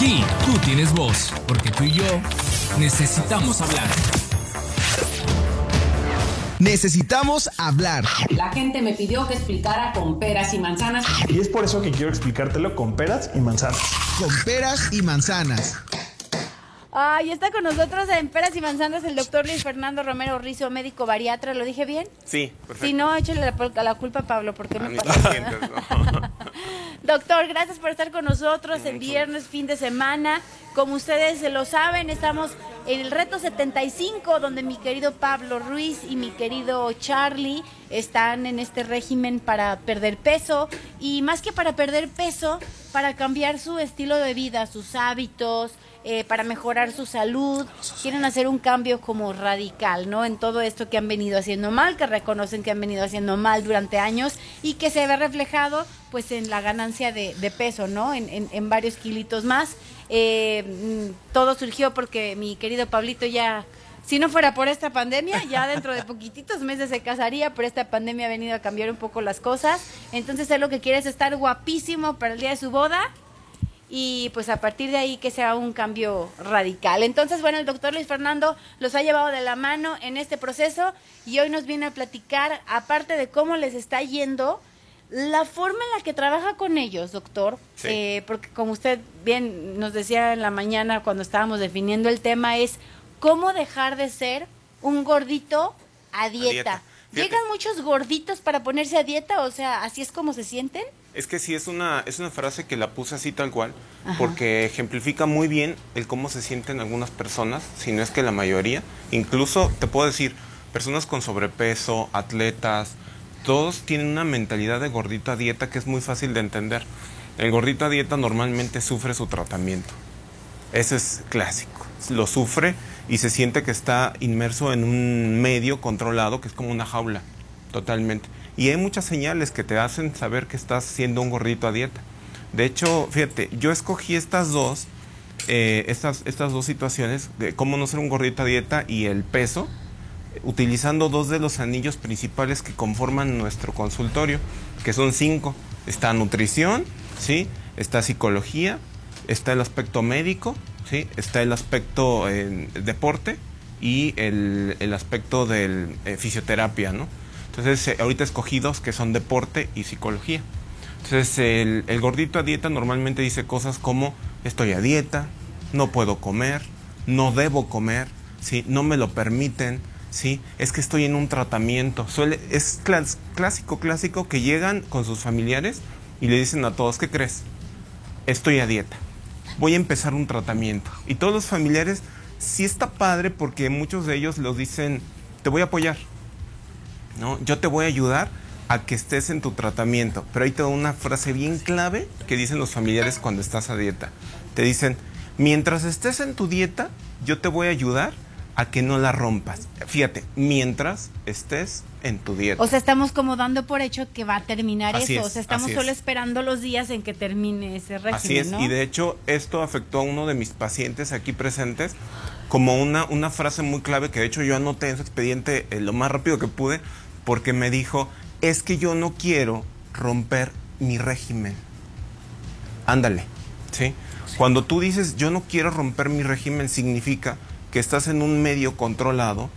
Aquí tú tienes voz, porque tú y yo necesitamos hablar. Necesitamos hablar. La gente me pidió que explicara con peras y manzanas. Y es por eso que quiero explicártelo con peras y manzanas. Con peras y manzanas. Ay, está con nosotros en Peras y Manzanas el doctor Luis Fernando Romero Rizo, médico bariatra. ¿Lo dije bien? Sí, perfecto. Si no, échale la, la culpa a Pablo, porque A me pasa. no. Doctor, gracias por estar con nosotros en viernes, fin de semana. Como ustedes lo saben, estamos en el reto 75, donde mi querido Pablo Ruiz y mi querido Charlie están en este régimen para perder peso y más que para perder peso, para cambiar su estilo de vida, sus hábitos, eh, para mejorar su salud. Quieren hacer un cambio como radical, ¿no? En todo esto que han venido haciendo mal, que reconocen que han venido haciendo mal durante años y que se ve reflejado pues en la ganancia de, peso, ¿no? En, en- en varios kilitos más. Eh, mm, todo surgió porque mi querido Pablito ya, si no fuera por esta pandemia, ya dentro de poquititos meses se casaría, pero esta pandemia ha venido a cambiar un poco las cosas. Entonces él lo que quiere es estar guapísimo para el día de su boda y pues a partir de ahí que sea un cambio radical. Entonces, bueno, el doctor Luis Fernando los ha llevado de la mano en este proceso y hoy nos viene a platicar, aparte de cómo les está yendo, la forma en la que trabaja con ellos, doctor, Sí. eh, porque como usted bien nos decía en la mañana cuando estábamos definiendo el tema, es cómo dejar de ser un gordito a dieta. dieta. Fíjate. ¿Llegan muchos gorditos para ponerse a dieta? O sea, ¿así es como se sienten? Es que sí, es una, es una frase que la puse así tal cual, Ajá. porque ejemplifica muy bien el cómo se sienten algunas personas, si no es que la mayoría. Incluso, te puedo decir, personas con sobrepeso, atletas, todos tienen una mentalidad de gordito a dieta que es muy fácil de entender. El gordito a dieta normalmente sufre su tratamiento. Eso es clásico. Lo sufre y se siente que está inmerso en un medio controlado que es como una jaula, totalmente. Y hay muchas señales que te hacen saber que estás siendo un gordito a dieta. De hecho, fíjate, yo escogí estas dos, eh, estas, estas dos situaciones, de cómo no ser un gordito a dieta y el peso, utilizando dos de los anillos principales que conforman nuestro consultorio, que son cinco. Está nutrición, ¿sí? Está psicología, está el aspecto médico, ¿sí? Está el aspecto eh, deporte y el, el aspecto del eh, fisioterapia, ¿no? Entonces, eh, ahorita escogí dos que son deporte y psicología. Entonces, el, el gordito a dieta normalmente dice cosas como, estoy a dieta, no puedo comer, no debo comer, ¿sí? no me lo permiten, ¿sí? es que estoy en un tratamiento. Suele, es clas- clásico, clásico que llegan con sus familiares y le dicen a todos, ¿qué crees? Estoy a dieta, voy a empezar un tratamiento. Y todos los familiares, sí está padre porque muchos de ellos los dicen, te voy a apoyar, ¿no? Yo te voy a ayudar a que estés en tu tratamiento. Pero hay toda una frase bien clave que dicen los familiares cuando estás a dieta. Te dicen, mientras estés en tu dieta, yo te voy a ayudar a que no la rompas. Fíjate, mientras estés en tu dieta. O sea, estamos como dando por hecho que va a terminar Así eso. es, o sea, estamos solo es. esperando los días en que termine ese régimen, Así es, ¿no? y de hecho esto afectó a uno de mis pacientes aquí presentes como una, una frase muy clave que de hecho yo anoté en su expediente eh, lo más rápido que pude porque me dijo, es que yo no quiero romper mi régimen. Ándale, ¿sí? Cuando tú dices yo no quiero romper mi régimen significa que estás en un medio controlado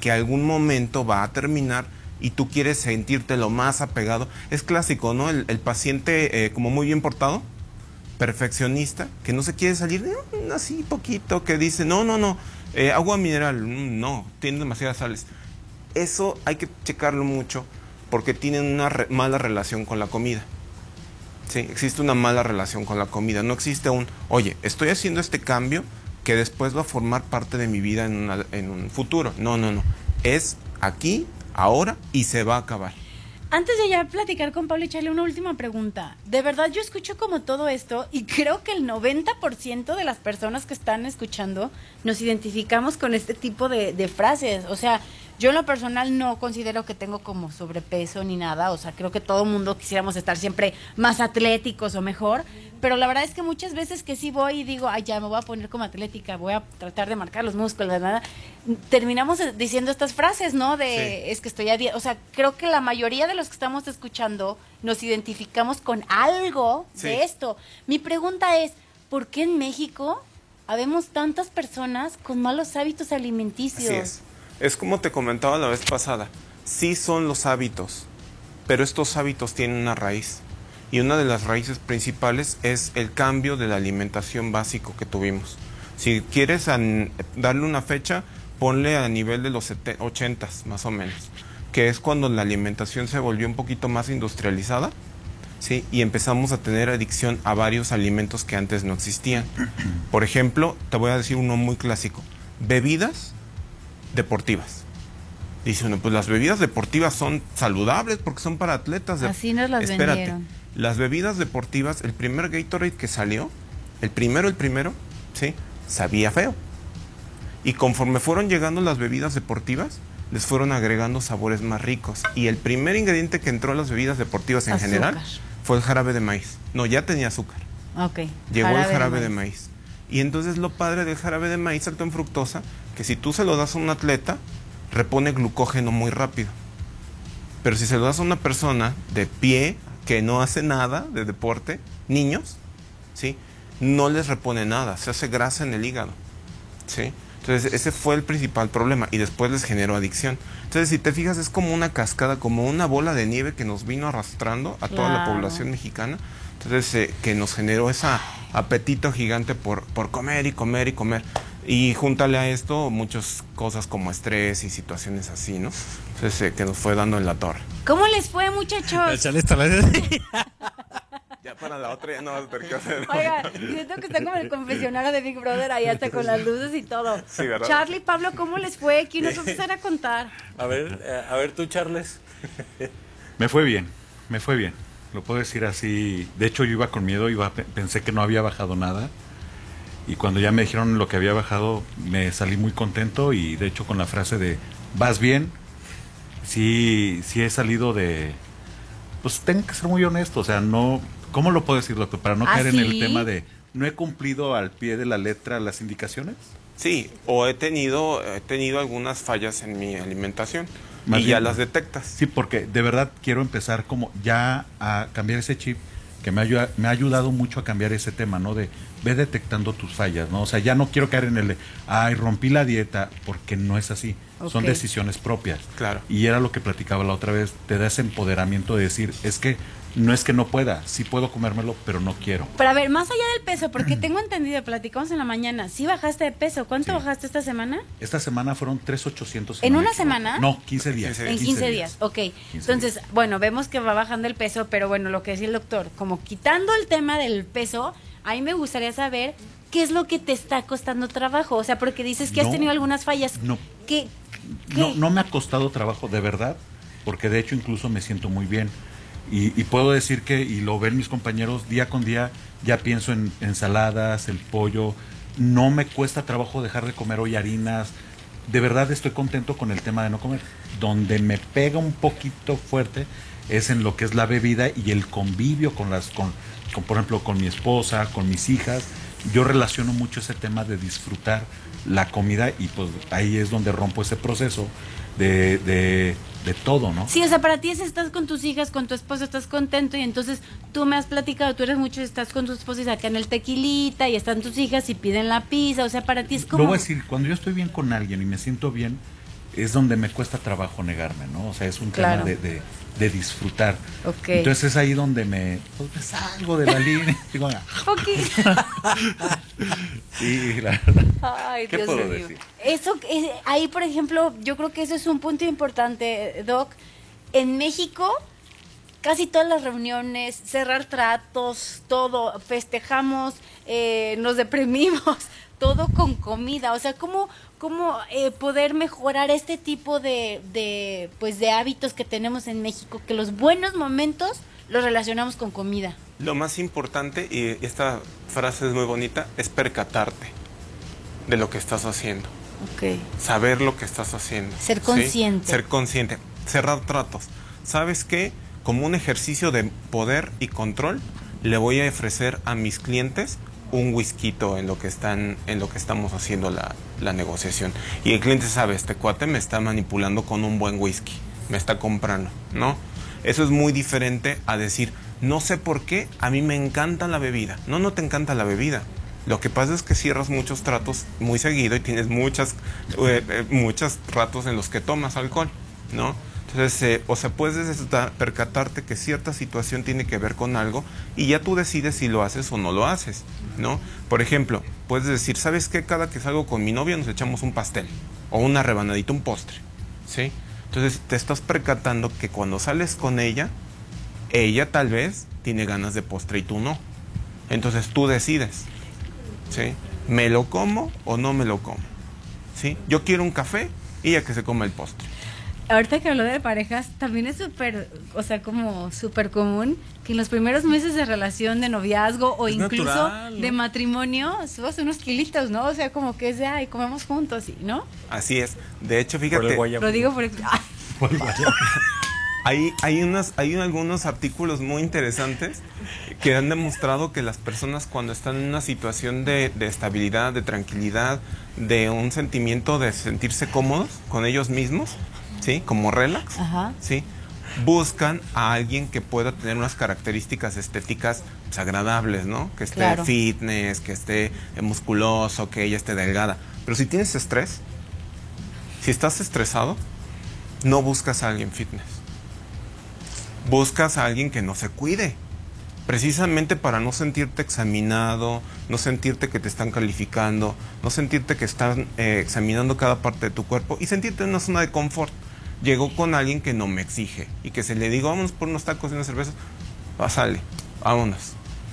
que algún momento va a terminar y tú quieres sentirte lo más apegado. Es clásico, ¿no? El, paciente eh, como muy bien portado, perfeccionista, que no se quiere salir "Mm, así poquito, que dice, no, no, no, eh, agua mineral, mm, no, tiene demasiadas sales. Eso hay que checarlo mucho porque tienen una re- mala relación con la comida. Sí, existe una mala relación con la comida. No existe un, oye, estoy haciendo este cambio que después va a formar parte de mi vida en, una- en un futuro. No, no, no. Es aquí, ahora y se va a acabar. Antes de ya platicar con Pablo y echarle una última pregunta. De verdad, yo escucho como todo esto y creo que el 90% de las personas que están escuchando nos identificamos con este tipo de, de frases. O sea, yo en lo personal no considero que tengo como sobrepeso ni nada. O sea, creo que todo mundo quisiéramos estar siempre más atléticos o mejor. Pero la verdad es que muchas veces que sí voy y digo, ay, ya me voy a poner como atlética, voy a tratar de marcar los músculos, nada. Terminamos diciendo estas frases, ¿no? De Sí. es que estoy a. O sea, creo que la mayoría de los que estamos escuchando nos identificamos con algo Sí. de esto. Mi pregunta es, ¿por qué en México habemos tantas personas con malos hábitos alimenticios? Así es. Es como te comentaba la vez pasada. Sí son los hábitos, pero estos hábitos tienen una raíz. Y una de las raíces principales es el cambio de la alimentación básico que tuvimos. Si quieres darle una fecha, ponle a nivel de los 80 más o menos, que es cuando la alimentación se volvió un poquito más industrializada, ¿sí? Y empezamos a tener adicción a varios alimentos que antes no existían. Por ejemplo, te voy a decir uno muy clásico, bebidas deportivas. Dice uno, pues las bebidas deportivas son saludables porque son para atletas. de- Así nos las Espérate, vendieron. las bebidas deportivas, el primer Gatorade que salió, el primero, el primero, ¿sí? Sabía feo. Y conforme fueron llegando las bebidas deportivas, les fueron agregando sabores más ricos. Y el primer ingrediente que entró a las bebidas deportivas en Azúcar. general fue el jarabe de maíz. No, ya tenía azúcar. Ok. Llegó el jarabe de maíz. Y entonces lo padre del jarabe de maíz alto en fructosa, que si tú se lo das a un atleta, repone glucógeno muy rápido. Pero si se lo das a una persona de pie, que no hace nada de deporte, niños, ¿sí? No les repone nada, se hace grasa en el hígado, ¿sí? Entonces ese fue el principal problema y después les generó adicción. Entonces si te fijas es como una cascada, como una bola de nieve que nos vino arrastrando a toda la población mexicana. Entonces eh, que nos generó ese apetito gigante por, por comer y comer y comer. Y júntale a esto muchas cosas como estrés y situaciones así, ¿no? Entonces eh, que nos fue dando en la torre. ¿Cómo les fue, muchachos? Ya para la otra ya no vas a tener que hacer. Oiga, siento que está como el confesionario de Big Brother ahí hasta con las luces y todo. Sí, ¿verdad? Charlie, Pablo, ¿cómo les fue? ¿Quién nos va a empezar a contar? A ver, eh, a ver tú, Charles. Me fue bien, me fue bien. Lo puedo decir así. De hecho, yo iba con miedo, iba, pe- pensé que no había bajado nada. Y cuando ya me dijeron lo que había bajado, me salí muy contento y de hecho con la frase de vas bien, sí, sí he salido de... Pues tengo que ser muy honesto, o sea, no... ¿Cómo lo puedo decir, doctor? Para no ¿Ah, caer en el sí? tema de no he cumplido al pie de la letra las indicaciones. Sí, o he tenido, he tenido algunas fallas en mi alimentación Más y ya las detectas. Sí, porque de verdad quiero empezar como ya a cambiar ese chip que me, ayuda, me ha ayudado mucho a cambiar ese tema, ¿no? De ve detectando tus fallas, ¿no? O sea, ya no quiero caer en el de, ay, rompí la dieta, porque no es así. Son decisiones propias. Claro. Y era lo que platicaba la otra vez, te da ese empoderamiento de decir, es que no es que no pueda, sí puedo comérmelo, pero no quiero. Pero a ver, más allá del peso, porque tengo entendido, platicamos en la mañana, ¿sí bajaste de peso? ¿Cuánto Sí. bajaste esta semana? Esta semana fueron 3,800. si ¿En una semana? No, 15 días. En En 15 días, ok. Entonces, bueno, vemos que va bajando el peso, pero bueno, lo que decía el doctor, como quitando el tema del peso, a mí me gustaría saber qué es lo que te está costando trabajo. O sea, porque dices que has tenido algunas fallas. No. ¿Qué? qué? No, no me ha costado trabajo, de verdad, porque de hecho incluso me siento muy bien. Y, y puedo decir que, y lo ven mis compañeros, día con día ya pienso en ensaladas, el pollo. No me cuesta trabajo dejar de comer hoy harinas. De verdad estoy contento con el tema de no comer. Donde me pega un poquito fuerte es en lo que es la bebida y el convivio con las, con, con, por ejemplo, con mi esposa, con mis hijas. Yo relaciono mucho ese tema de disfrutar la comida y pues ahí es donde rompo ese proceso de, de, de todo, ¿no? Sí, o sea, para ti es estás con tus hijas, con tu esposo, estás contento y entonces tú me has platicado, tú eres mucho, estás con tu esposo y sacan el tequilita y están tus hijas y piden la pizza, o sea, para ti es como... Lo voy a decir, cuando yo estoy bien con alguien y me siento bien, es donde me cuesta trabajo negarme, ¿no? O sea, es un Claro. tema de, de- de disfrutar. Ok. Entonces es ahí donde me, pues, me salgo de la línea. Digo, ah, sí, la verdad. Ay, ¿Qué Dios puedo mío. decir? Eso, eh, ahí, por ejemplo, yo creo que eso es un punto importante, Doc. En México, casi todas las reuniones, cerrar tratos, todo, festejamos, eh, nos deprimimos, todo con comida. O sea, ¿cómo, cómo eh, poder mejorar este tipo de, de, pues, de hábitos que tenemos en México? Que los buenos momentos los relacionamos con comida. Lo más importante, y esta frase es muy bonita, es percatarte de lo que estás haciendo. Ok. Saber lo que estás haciendo. Ser ¿sí? consciente. Ser consciente. Cerrar tratos. ¿Sabes qué? Como un ejercicio de poder y control, le voy a ofrecer a mis clientes un whisky en lo que están, en lo que estamos haciendo la, la negociación. Y el cliente sabe, este cuate me está manipulando con un buen whisky, me está comprando, ¿no? Eso es muy diferente a decir, no sé por qué, a mí me encanta la bebida. No, no te encanta la bebida. Lo que pasa es que cierras muchos tratos muy seguido y tienes muchas, eh, eh, muchos ratos en los que tomas alcohol, ¿no? Entonces, eh, o sea, puedes percatarte que cierta situación tiene que ver con algo y ya tú decides si lo haces o no lo haces, ¿no? Por ejemplo, puedes decir, ¿sabes qué? Cada que salgo con mi novia nos echamos un pastel o una rebanadita, un postre, ¿sí? Entonces, te estás percatando que cuando sales con ella, ella tal vez tiene ganas de postre y tú no. Entonces, tú decides, ¿sí? ¿Me lo como o no me lo como? ¿Sí? Yo quiero un café y ella que se coma el postre. Ahorita que habló de parejas, también es súper, o sea, como súper común que en los primeros meses de relación, de noviazgo o Es incluso natural, ¿no? de matrimonio subas unos kilitos, ¿no? O sea, como que es de, ay, comemos juntos. ¿no? Así es. De hecho, Por el fíjate. Lo digo por... ah, hay, hay, unas, hay algunos artículos muy interesantes que han demostrado que las personas cuando están en una situación de, de estabilidad, de tranquilidad, de un sentimiento de sentirse cómodos con ellos mismos, ¿sí? Como relax, Ajá. ¿sí? Buscan a alguien que pueda tener unas características estéticas pues, agradables, ¿no? Que esté Claro. fitness, que esté musculoso, que ella esté delgada. Pero si tienes estrés, si estás estresado, no buscas a alguien fitness. Buscas a alguien que no se cuide. Precisamente para no sentirte examinado, no sentirte que te están calificando, no sentirte que están eh, examinando cada parte de tu cuerpo y sentirte en una zona de confort. Llegó con alguien que no me exige y que se le digo, vámonos por unos tacos y unas cervezas, va, sale, vámonos.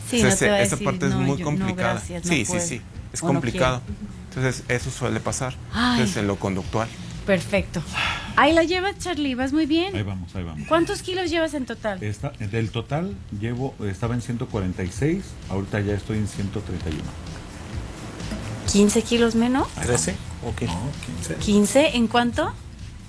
Sí, Entonces, no esa decir, parte es "No, muy yo- no, complicada. no sí, sí, puedo", sí, es o no complicado. Entonces, eso suele pasar. Ay. Entonces, en lo conductual. Perfecto. Ahí la llevas, Charlie, vas muy bien. Ahí vamos, ahí vamos. ¿Cuántos kilos llevas en total? Esta- del total llevo, estaba en 146, ahorita ya estoy en 131. ¿15 kilos menos? ¿13? Ok. No, 15. ¿15? ¿En cuánto?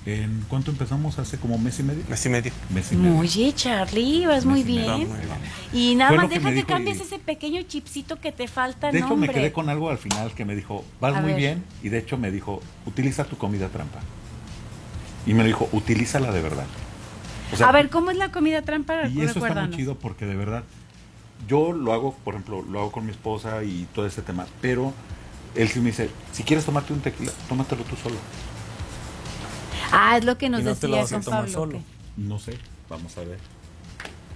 ¿En cuánto empezamos? ¿Hace como mes y medio? Mes y medio. Mes y medio. Oye, Charlie, vas muy bien. muy bien. Y nada Fue más que deja que cambies y- ese pequeño chipsito que te falta, De hecho, me quedé con algo al final que me dijo, vas A muy ver. bien, y de hecho me dijo, utiliza tu comida trampa. Y me dijo, utilízala de verdad. O sea, A ver, ¿cómo es la comida trampa? y eso está muy chido porque de verdad, yo lo hago, por ejemplo, lo hago con mi esposa y todo ese tema, pero él sí me dice, si quieres tomarte un tequila, tómatelo tú solo. Ah, es lo que nos Y no te lo decía vas a tomar Pablo. solo. No sé, vamos a ver.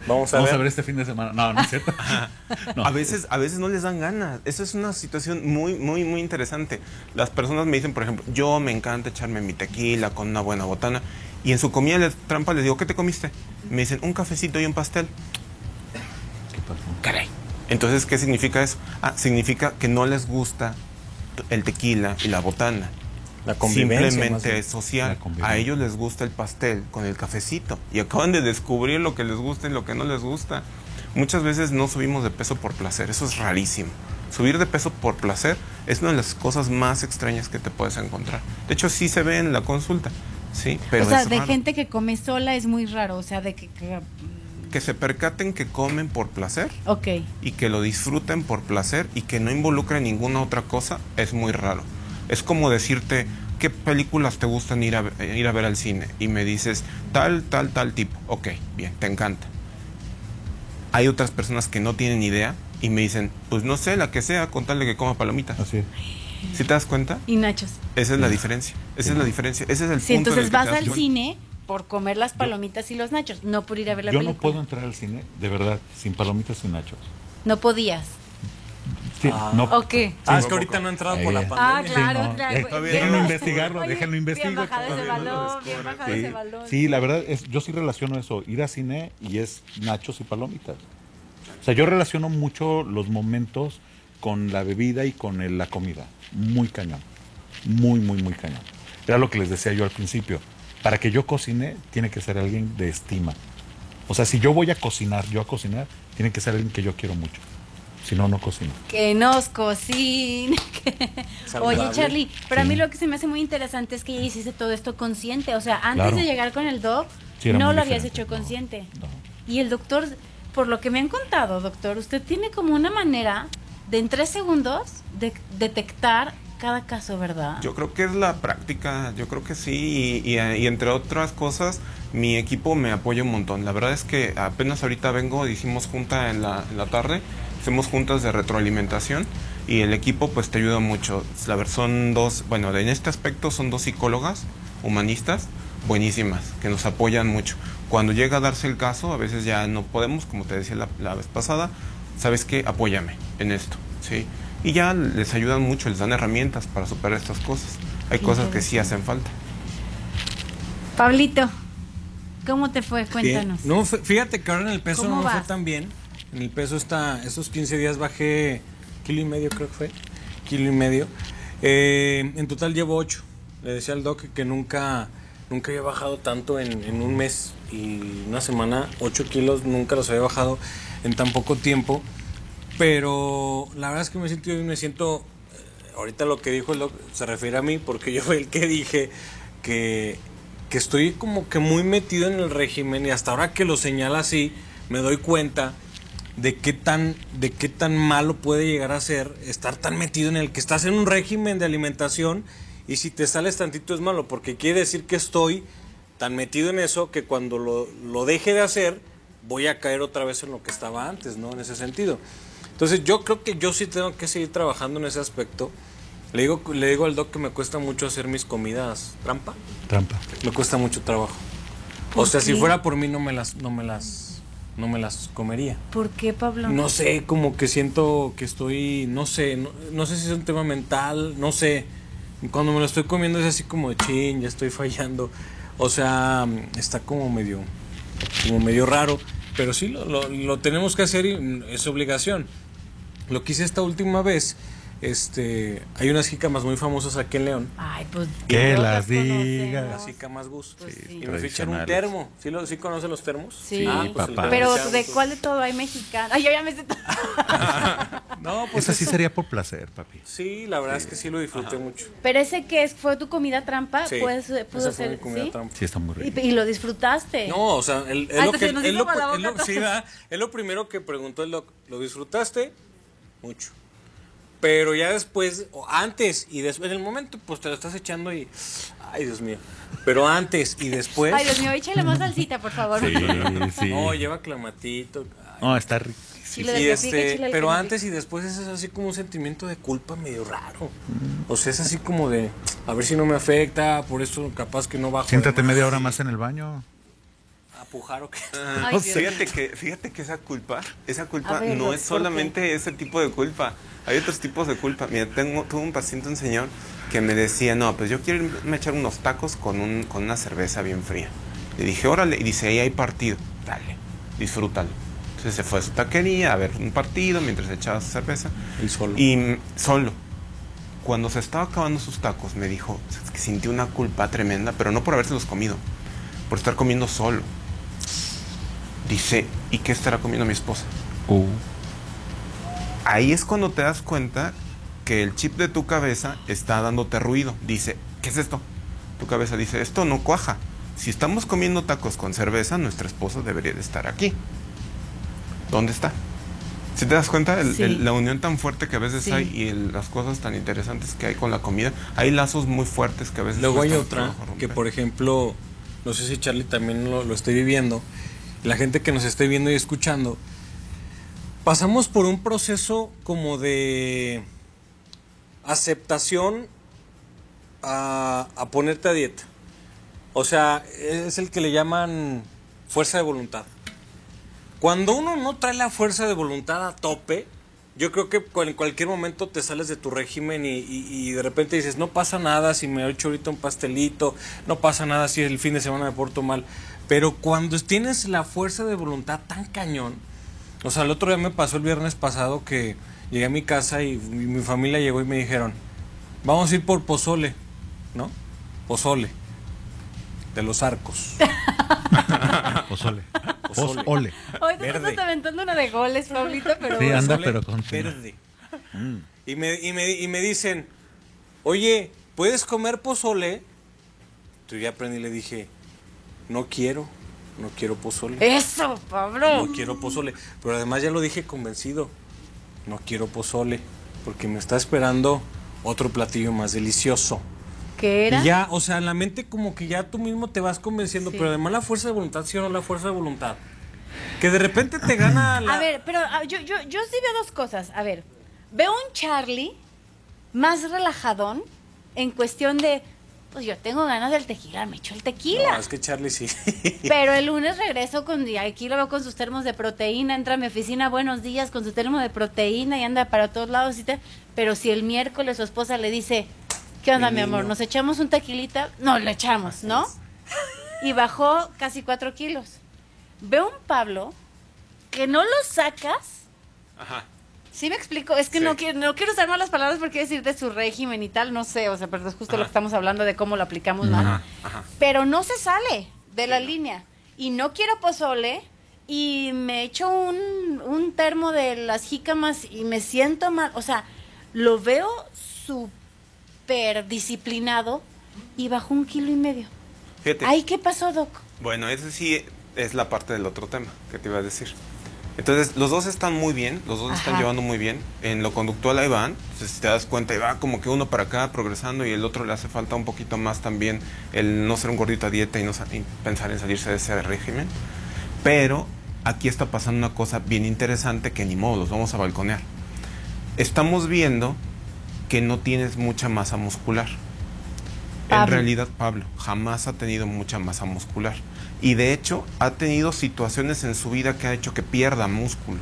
Vamos a Vamos ver. a ver este fin de semana. No, no es cierto. No. A veces, a veces no les dan ganas. Eso es una situación muy, muy, muy interesante. Las personas me dicen, por ejemplo, yo me encanta echarme mi tequila con una buena botana. Y en su comida les, trampa les digo, ¿qué te comiste? Me dicen, un cafecito y un pastel. ¿Qué pasó? Caray. Entonces, ¿qué significa eso? Ah, significa que no les gusta el tequila y la botana. La convivencia. Simplemente es social. A ellos les gusta el pastel con el cafecito. Y acaban de descubrir lo que les gusta y lo que no les gusta. Muchas veces no subimos de peso por placer. Eso es rarísimo. Subir de peso por placer es una de las cosas más extrañas que te puedes encontrar. De hecho, sí se ve en la consulta. Sí, pero o sea, es de raro. gente que come sola es muy raro. O sea, de que. que- que se percaten que comen por placer ok. y que lo disfruten por placer y que no involucre ninguna otra cosa es muy raro. Es como decirte, ¿qué películas te gustan ir a, ve- ir a ver al cine? Y me dices, tal, tal, tal tipo. Ok, bien, te encanta. Hay otras personas que no tienen idea y me dicen, pues no sé, la que sea, con tal de que coma palomitas. Así es. ¿Sí te das cuenta? Y nachos. Esa es la diferencia. Esa es la diferencia. Ese es el Sí, punto. en el entonces te vas al cine por comer las palomitas y los nachos, no por ir a ver la Yo película. no puedo entrar al cine, de verdad, sin palomitas y nachos. No podías. Sí, Ah. no. ¿O qué? Ah, es que ahorita no ha entrado por la. Ah, pandemia. claro, no, claro. Bien déjenlo investigarlo, Oye, déjenlo Bien investigo. bajado ese Todavía no lo balón, bien bajado Sí, ese balón. sí, la verdad es, yo sí relaciono eso, ir a cine y es nachos y palomitas. O sea, yo relaciono mucho los momentos con la bebida y con el- la comida. Muy cañón. Muy, muy, muy cañón. Era lo que les decía yo al principio. Para que yo cocine, tiene que ser alguien de estima. O sea, si yo voy a cocinar, yo a cocinar, tiene que ser alguien que yo quiero mucho. Si no, no cocino. Que nos cocine. Oye, Charlie, pero a Sí. mí lo que se me hace muy interesante es que ya hiciste todo esto consciente. O sea, antes Claro. de llegar con el doc, Sí, no lo habías hecho No, consciente. no. Y el doctor, por lo que me han contado, doctor, usted tiene como una manera de en tres segundos de detectar cada caso, ¿verdad? Yo creo que es la práctica, yo creo que sí, y, y- y entre otras cosas, mi equipo me apoya un montón. La verdad es que apenas ahorita vengo, hicimos junta en la, en la tarde, hicimos juntas de retroalimentación Y el equipo pues te ayuda mucho. La son dos, bueno, en este aspecto son dos psicólogas humanistas buenísimas que nos apoyan mucho. Cuando llega a darse el caso, a veces ya no podemos, como te decía la, la vez pasada, ¿sabes qué? Apóyame en esto, ¿sí? Y ya les ayudan mucho, les dan herramientas para superar estas cosas. Hay Qué cosas que sí hacen falta. Pablito, ¿cómo te fue? Bien. Cuéntanos. No, fí- fíjate que ahora en el peso ¿Cómo no me fue tan bien. El peso está, esos 15 días bajé kilo y medio creo que fue, kilo y medio. Eh, en total llevo 8. Le decía al doc que nunca, nunca había bajado tanto en, en un mes y una semana, 8 kilos, nunca los había bajado en tan poco tiempo. Pero la verdad es que me siento, me siento eh, ahorita lo que dijo el doc se refiere a mí porque yo fui el que dije que, que estoy como que muy metido en el régimen y hasta ahora que lo señala así me doy cuenta de qué tan de qué tan malo puede llegar a ser estar tan metido en el que estás en un régimen de alimentación y si te sales tantito es malo porque quiere decir que estoy tan metido en eso que cuando lo, lo deje de hacer voy a caer otra vez en lo que estaba antes, ¿no? En ese sentido. Entonces yo creo que yo sí tengo que seguir trabajando en ese aspecto. Le digo, le digo al doc que me cuesta mucho hacer mis comidas trampa. Trampa. Me cuesta mucho trabajo. O ¿Por sea, si fuera por mí no me las, no me las, no me las comería. ¿Por qué, Pablo? No sé, como que siento que estoy, no sé, no, no sé si es un tema mental, no sé. Cuando me lo estoy comiendo es así como de chin, ya estoy fallando. O sea, está como medio, como medio raro. Pero sí, lo, lo- lo tenemos que hacer y es obligación. Lo que hice esta última vez, este, hay unas jícamas muy famosas aquí en León. Ay, pues. Que las digas. Las jícamas Gus. Pues sí. Y me fichan un termo. ¿Sí, lo, ¿Sí conocen los termos? Sí, Ah, pues el papá. pero. ¿de cuál de todo hay mexicano? Ay, yo ya me sé todo. No, pues Esa sí sería por placer, papi. Sí, la verdad es que sí lo disfruté mucho. Pero ese que es, fue tu comida trampa, Sí, pues pudo mi ser, comida ¿sí? trampa. Sí, está muy rico. Y, y lo disfrutaste. No, o sea, el, lo que nos es lo, lo- primero que preguntó el doc. ¿Lo disfrutaste? Mucho. Pero ya después, o antes y después, en el momento, pues te lo estás echando y. Ay, Dios mío. Pero antes y después. Ay, Dios mío, échale más salsita, por favor. Sí, sí. No, lleva clamatito. Ay. No, está rico. Lo Y este, pero no antes y después es así como un sentimiento de culpa medio raro. O sea, es así como de, a ver si no me afecta, por eso capaz que no bajo. Siéntate media hora más en el baño. A pujar o qué. Ay, Dios. Fíjate que, fíjate que esa culpa, esa culpa ver, no es solamente ese tipo de culpa. Hay otros tipos de culpa. Mira, tengo, tuve un paciente, un señor, que me decía, no, pues yo quiero irme a echar unos tacos con, un, con una cerveza bien fría. Le dije, órale, y dice, ahí hay partido. Dale, disfrútalo. Entonces se fue a su taquería a ver un partido mientras echaba su cerveza. Y solo. Y mm, solo. Cuando se estaba acabando sus tacos, me dijo "Es que sintió una culpa tremenda, pero no por habérselos comido, por estar comiendo solo. Dice, ¿y qué estará comiendo mi esposa? Uh. Ahí es cuando te das cuenta que el chip de tu cabeza está dándote ruido. Dice, ¿qué es esto? Tu cabeza dice, esto no cuaja. Si estamos comiendo tacos con cerveza, nuestra esposa debería de estar aquí. ¿Dónde está? Si te das cuenta, el- Sí. el- la unión tan fuerte que a veces Sí. hay y el- las cosas tan interesantes que hay con la comida, hay lazos muy fuertes que a veces... Luego hay otra que, por ejemplo, no sé si Charlie también lo, lo esté viviendo, la gente que nos esté viendo y escuchando, pasamos por un proceso como de aceptación a, a ponerte a dieta. O sea, es el que le llaman fuerza de voluntad. Cuando uno no trae la fuerza de voluntad a tope, yo creo que en cualquier momento te sales de tu régimen y, y- y de repente dices, no pasa nada si me echo ahorita un pastelito, no pasa nada si el fin de semana me porto mal. Pero cuando tienes la fuerza de voluntad tan cañón, o sea, el otro día me pasó el viernes pasado que llegué a mi casa y mi, mi familia llegó y me dijeron, vamos a ir por pozole, ¿no? Pozole, de los arcos. Pozole. Pozole. Pozole. Hoy te estás aventando una de goles, Pablito, pero Sí, bueno. anda, pero con- verde. Y, me, y, me, y me dicen, oye, ¿puedes comer pozole? Entonces ya aprendí y le dije, no quiero, no quiero pozole. Eso, Pablo. No quiero pozole. Pero además ya lo dije convencido, no quiero pozole, porque me está esperando otro platillo más delicioso. ¿Qué era? Y ya, o sea, en la mente como que ya tú mismo te vas convenciendo, Sí. pero además la fuerza de voluntad, sí o no la fuerza de voluntad. Que de repente te gana la... A ver, pero ah, yo, yo, yo sí veo dos cosas. A ver, veo un Charlie más relajadón en cuestión de, pues yo tengo ganas del tequila, me echo el tequila. No, es que Charlie sí. Pero el lunes regreso con, y aquí lo veo con sus termos de proteína, entra a mi oficina, buenos días, con su termo de proteína y anda para todos lados. Y te- pero si el miércoles su esposa le dice, ¿qué onda, mi amor? ¿Nos echamos un tequilita? No, le echamos, ¿no? Y bajó casi cuatro kilos. Veo un Pablo que no lo sacas. Ajá. ¿Sí me explico? Es que Sí. no, quiero, no quiero usar malas palabras porque decir de su régimen y tal, no sé, o sea, pero es justo lo que estamos hablando de cómo lo aplicamos mal Ajá, ajá. pero no se sale de la línea. Y no quiero pozole y me echo un, un termo de las jícamas y me siento mal. O sea, lo veo súper disciplinado y bajó un kilo y medio. Fíjate. Ay, ¿qué pasó, Doc? Bueno, ese sí es la parte del otro tema que te iba a decir. Entonces, los dos están muy bien, los dos están llevando muy bien. En lo conductual ahí van, entonces, si te das cuenta, y va como que uno para acá progresando y el otro le hace falta un poquito más también el no ser un gordito a dieta y no y pensar en salirse de ese régimen. Pero aquí está pasando una cosa bien interesante que ni modo, los vamos a balconear. Estamos viendo que no tienes mucha masa muscular. En Pablo. realidad, Pablo jamás ha tenido mucha masa muscular. Y de hecho, ha tenido situaciones en su vida que ha hecho que pierda músculo.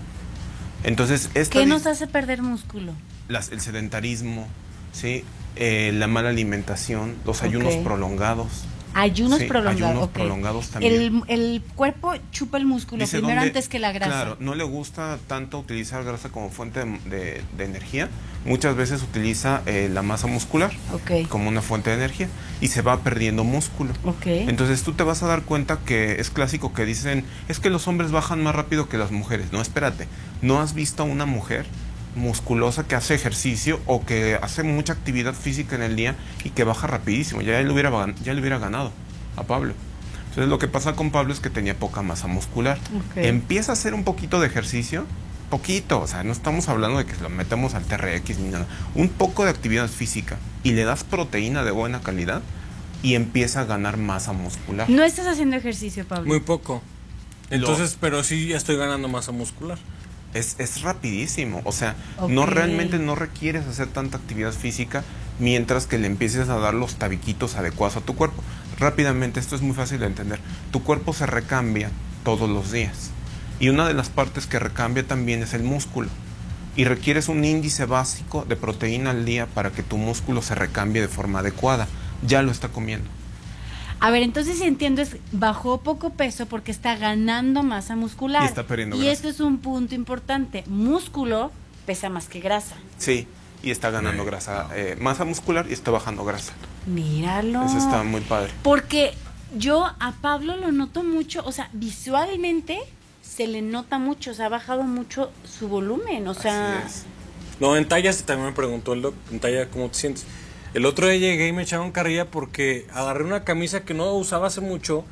Entonces, esta ¿Qué nos hace perder músculo? las- el sedentarismo, ¿sí? Eh, la mala alimentación, los ayunos prolongados. Ayunos Sí, prolongados. ayunos ok. prolongados también. El, el cuerpo chupa el músculo Dice primero dónde- antes que la grasa. Claro, no le gusta tanto utilizar grasa como fuente de, de- de energía. Muchas veces utiliza eh, la masa muscular Ok. como una fuente de energía y se va perdiendo músculo. Ok. Entonces tú te vas a dar cuenta que es clásico que dicen, es que los hombres bajan más rápido que las mujeres. No, espérate, ¿no has visto a una mujer musculosa que hace ejercicio o que hace mucha actividad física en el día y que baja rapidísimo? Ya le hubiera, ya le hubiera ganado a Pablo. Entonces lo que pasa con Pablo es que tenía poca masa muscular. Empieza a hacer un poquito de ejercicio, poquito, o sea, no estamos hablando de que lo metemos al TRX ni nada. Un poco de actividad física y le das proteína de buena calidad y empieza a ganar masa muscular. No estás haciendo ejercicio, Pablo. Muy poco. Entonces, pero sí ya estoy ganando masa muscular. Es, es rapidísimo, o sea, no realmente no requieres hacer tanta actividad física mientras que le empieces a dar los tabiquitos adecuados a tu cuerpo. Rápidamente, esto es muy fácil de entender. Tu cuerpo se recambia todos los días y una de las partes que recambia también es el músculo. Y requieres un índice básico de proteína al día para que tu músculo se recambie de forma adecuada. Ya lo está comiendo. A ver, entonces si entiendo es bajó poco peso porque está ganando masa muscular. Y está perdiendo Y grasa. esto es un punto importante. Músculo pesa más que grasa. Sí, y está ganando grasa, eh, masa muscular y está bajando grasa. Míralo. Eso está muy padre. Porque yo a Pablo lo noto mucho, o sea, visualmente se le nota mucho, o sea, ha bajado mucho su volumen, o sea, Así es. No, en tallas también me preguntó el doc, en talla, ¿cómo te sientes? El otro día llegué y me echaron carrilla porque agarré una camisa que no usaba hace mucho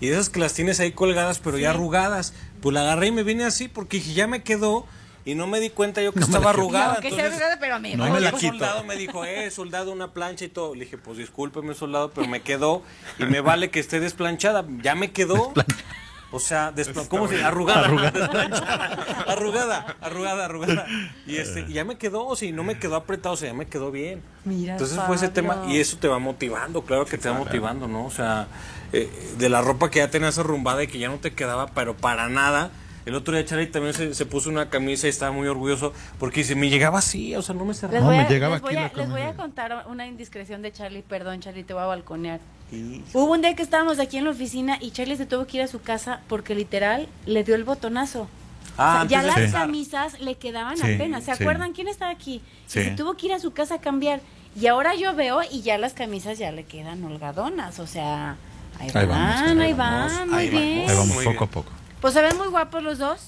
y de esas que las tienes ahí colgadas pero ya arrugadas. Pues la agarré y me vine así porque dije, ya me quedó y no me di cuenta yo que No estaba arrugada. No, que sea entonces- arrugada, pero a mí No me la quito. soldado me dijo, eh, soldado, una plancha y todo. Le dije, pues discúlpeme, soldado, pero me quedó y me vale que esté desplanchada. Ya me quedó. O sea, ¿cómo se dice? Arrugada. Desplanchada. arrugada, arrugada, arrugada. Y este, y ya me quedó, o sea, y no me quedó apretado, o sea, ya me quedó bien. Mira, Entonces fue ese tema, y eso te va motivando, claro que te va motivando, ¿no? O sea, eh, de la ropa que ya tenías arrumbada y que ya no te quedaba, pero para nada. El otro día Charlie también se, se puso una camisa y estaba muy orgulloso porque dice, me llegaba así, o sea, no me cerraba. Les No, voy, me a, llegaba les voy aquí a- la les voy a contar una indiscreción de Charlie, perdón Charlie, te voy a balconear. Hubo un día que estábamos aquí en la oficina y Charlie se tuvo que ir a su casa porque literal le dio el botonazo. Ah, O sea, ya las camisas le quedaban Sí, apenas. ¿Se sí. acuerdan quién estaba aquí? Sí. Y se tuvo que ir a su casa a cambiar. Y ahora yo veo y ya las camisas ya le quedan holgadonas. O sea, ahí van, Ahí vamos, ahí ahí van, vamos, muy ahí bien. vamos. Ahí vamos poco a poco. Pues se ven muy guapos los dos.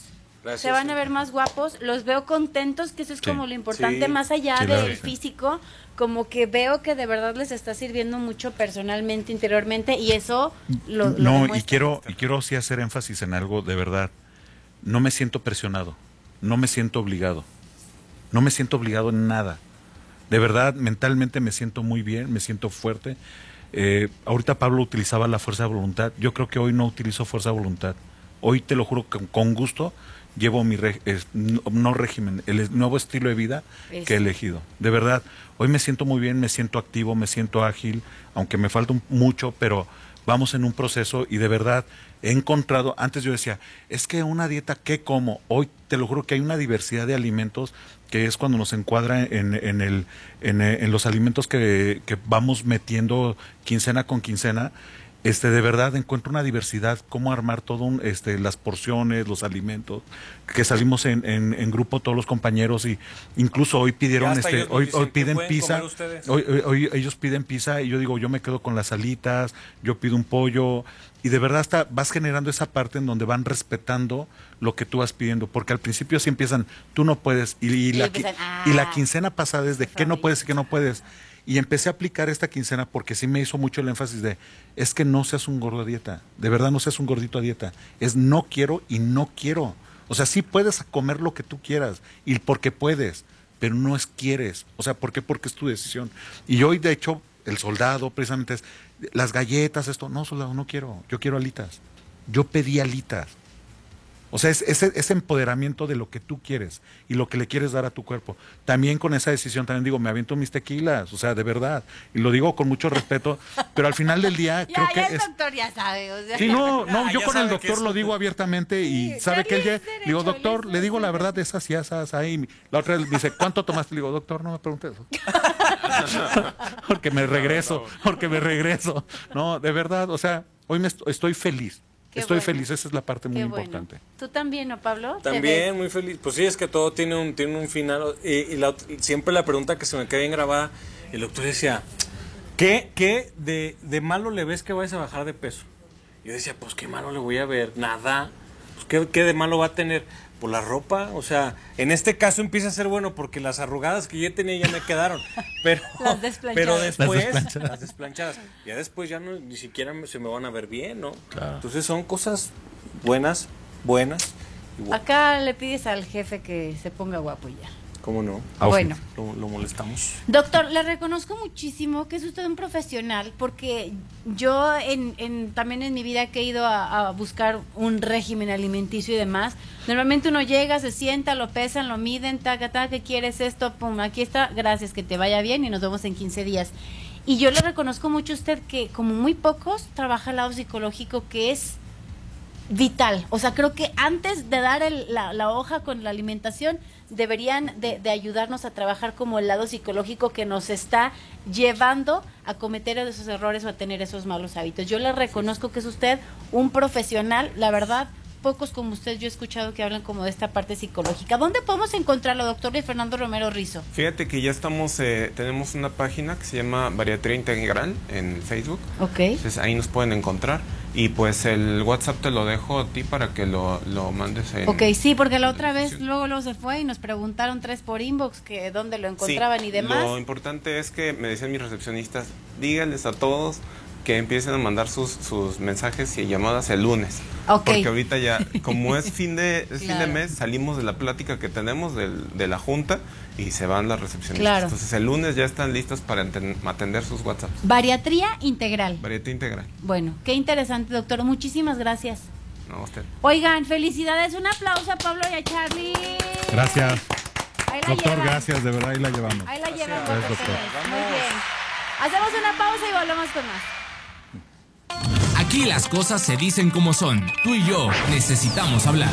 Gracias. Se van a ver más guapos, los veo contentos, que eso es Sí. como lo importante, Sí. más allá Sí, del físico, como que veo que de verdad les está sirviendo mucho personalmente, interiormente, y eso lo, lo no, y quiero, y quiero sí hacer énfasis en algo de verdad. No me siento presionado, no me siento obligado, no me siento obligado en nada. De verdad, mentalmente me siento muy bien, me siento fuerte. Eh, ahorita Pablo utilizaba la fuerza de voluntad. Yo creo que hoy no utilizo fuerza de voluntad. Hoy te lo juro que con gusto llevo mi re- es- no, no régimen, el nuevo estilo de vida que he elegido. De verdad, hoy me siento muy bien, me siento activo, me siento ágil, aunque me falta mucho, pero vamos en un proceso y de verdad he encontrado, antes yo decía, es que una dieta, ¿qué como? Hoy te lo juro que hay una diversidad de alimentos que es cuando nos encuadra en, en el, en, en los alimentos que, que vamos metiendo quincena con quincena. Este, de verdad encuentro una diversidad, cómo armar todo un, este, las porciones, los alimentos, que salimos en, en, en grupo todos los compañeros y incluso hoy pidieron, este, hoy, dicen, hoy ¿qué piden pizza, hoy, hoy- hoy ellos piden pizza y yo digo, yo me quedo con las alitas, yo pido un pollo y de verdad hasta vas generando esa parte en donde van respetando lo que tú vas pidiendo, porque al principio sí empiezan, tú no puedes y, y Y la, empiezan, "Ah". y la quincena pasada es de qué no puedes y qué no puedes. Y empecé a aplicar esta quincena porque sí me hizo mucho el énfasis de, es que no seas un gordo a dieta, de verdad no seas un gordito a dieta, es no quiero y no quiero. O sea, sí puedes comer lo que tú quieras y porque puedes, pero no es quieres. O sea, ¿por qué? Porque es tu decisión. Y hoy, de hecho, el soldado precisamente es, las galletas, esto, no, soldado, no quiero, yo quiero alitas. Yo pedí alitas. O sea, es ese, ese empoderamiento de lo que tú quieres y lo que le quieres dar a tu cuerpo. También con esa decisión, también digo, me aviento mis tequilas, o sea, de verdad. Y lo digo con mucho respeto, pero al final del día Ya, creo ya que el es... doctor ya sabe. O sea, Sí, no, no, Ah, yo ya con el doctor lo digo abiertamente y Sí, sabe que él ya, digo, doctor, le digo la verdad de esas y esas ahí. La otra vez me dice, ¿cuánto tomaste? Le digo, doctor, no me preguntes eso. porque me regreso, porque me regreso. No, de verdad, o sea, hoy me est- estoy feliz. Qué estoy bueno. feliz, esa es la parte muy bueno. importante. ¿Tú también, no, Pablo? ¿Te También muy feliz. Pues sí, es que todo tiene un, tiene un final. Y, y la siempre la pregunta que se me queda bien grabada, el doctor decía, ¿qué, qué de, de malo le ves que vayas a bajar de peso? Yo decía, pues qué malo le voy a ver, nada. Pues qué, qué de malo va a tener. Por la ropa, o sea, en este caso empieza a ser bueno porque las arrugadas que yo tenía ya me quedaron. Pero, Las desplanchadas. pero Las después, las desplanchadas. Ya después ya no, ni siquiera me- se me van a ver bien, ¿no? Entonces son cosas buenas, buenas. y bu- Acá le pides al jefe que se ponga guapo y ya. ¿Cómo no? Bueno. Lo, lo molestamos. Doctor, le reconozco muchísimo que es usted un profesional porque yo en, en- también en mi vida que he ido a, a buscar un régimen alimenticio y demás, normalmente uno llega, se sienta, lo pesan, lo miden, taca, taca, ¿qué quieres esto? Pum, aquí está, gracias, que te vaya bien y nos vemos en 15 días. Y yo le reconozco mucho a usted que como muy pocos trabaja el lado psicológico que es vital. O sea, creo que antes de dar el- la, la hoja con la alimentación, deberían de, de ayudarnos a trabajar como el lado psicológico que nos está llevando a cometer esos errores o a tener esos malos hábitos. Yo le reconozco que es usted un profesional, la verdad. Pocos como usted yo he escuchado que hablan como de esta parte psicológica. ¿Dónde podemos encontrarlo, doctor Fernando Romero Rizo? Fíjate que ya estamos, eh, tenemos una página que se llama Bariatría Integral en Facebook. Ok. Entonces ahí nos pueden encontrar. Y pues el WhatsApp te lo dejo a ti para que lo, lo mandes en... Ok, sí, porque la otra vez luego luego se fue y nos preguntaron tres por inbox que dónde lo Sí, encontraban y demás. Lo importante es que me decían mis recepcionistas, díganles a todos que empiecen a mandar sus, sus mensajes y llamadas el lunes. Ok. Porque ahorita ya, como es fin de, es fin de mes, salimos de la plática que tenemos del- de la junta y se van las recepcionistas. Claro. Entonces el lunes ya están listas para atender sus WhatsApps. Bariatría integral. Variedad integral. Bueno, qué interesante, doctor. Muchísimas gracias. No, usted. Oigan, felicidades. Un aplauso a Pablo y a Charlie. Gracias. Ahí la Doctor, llevan. gracias, de verdad, ahí la llevamos. Ahí la llevan. Gracias, doctor. doctor. Muy bien. Hacemos una pausa y volvemos con más. Aquí las cosas se dicen como son. Tú y yo necesitamos hablar.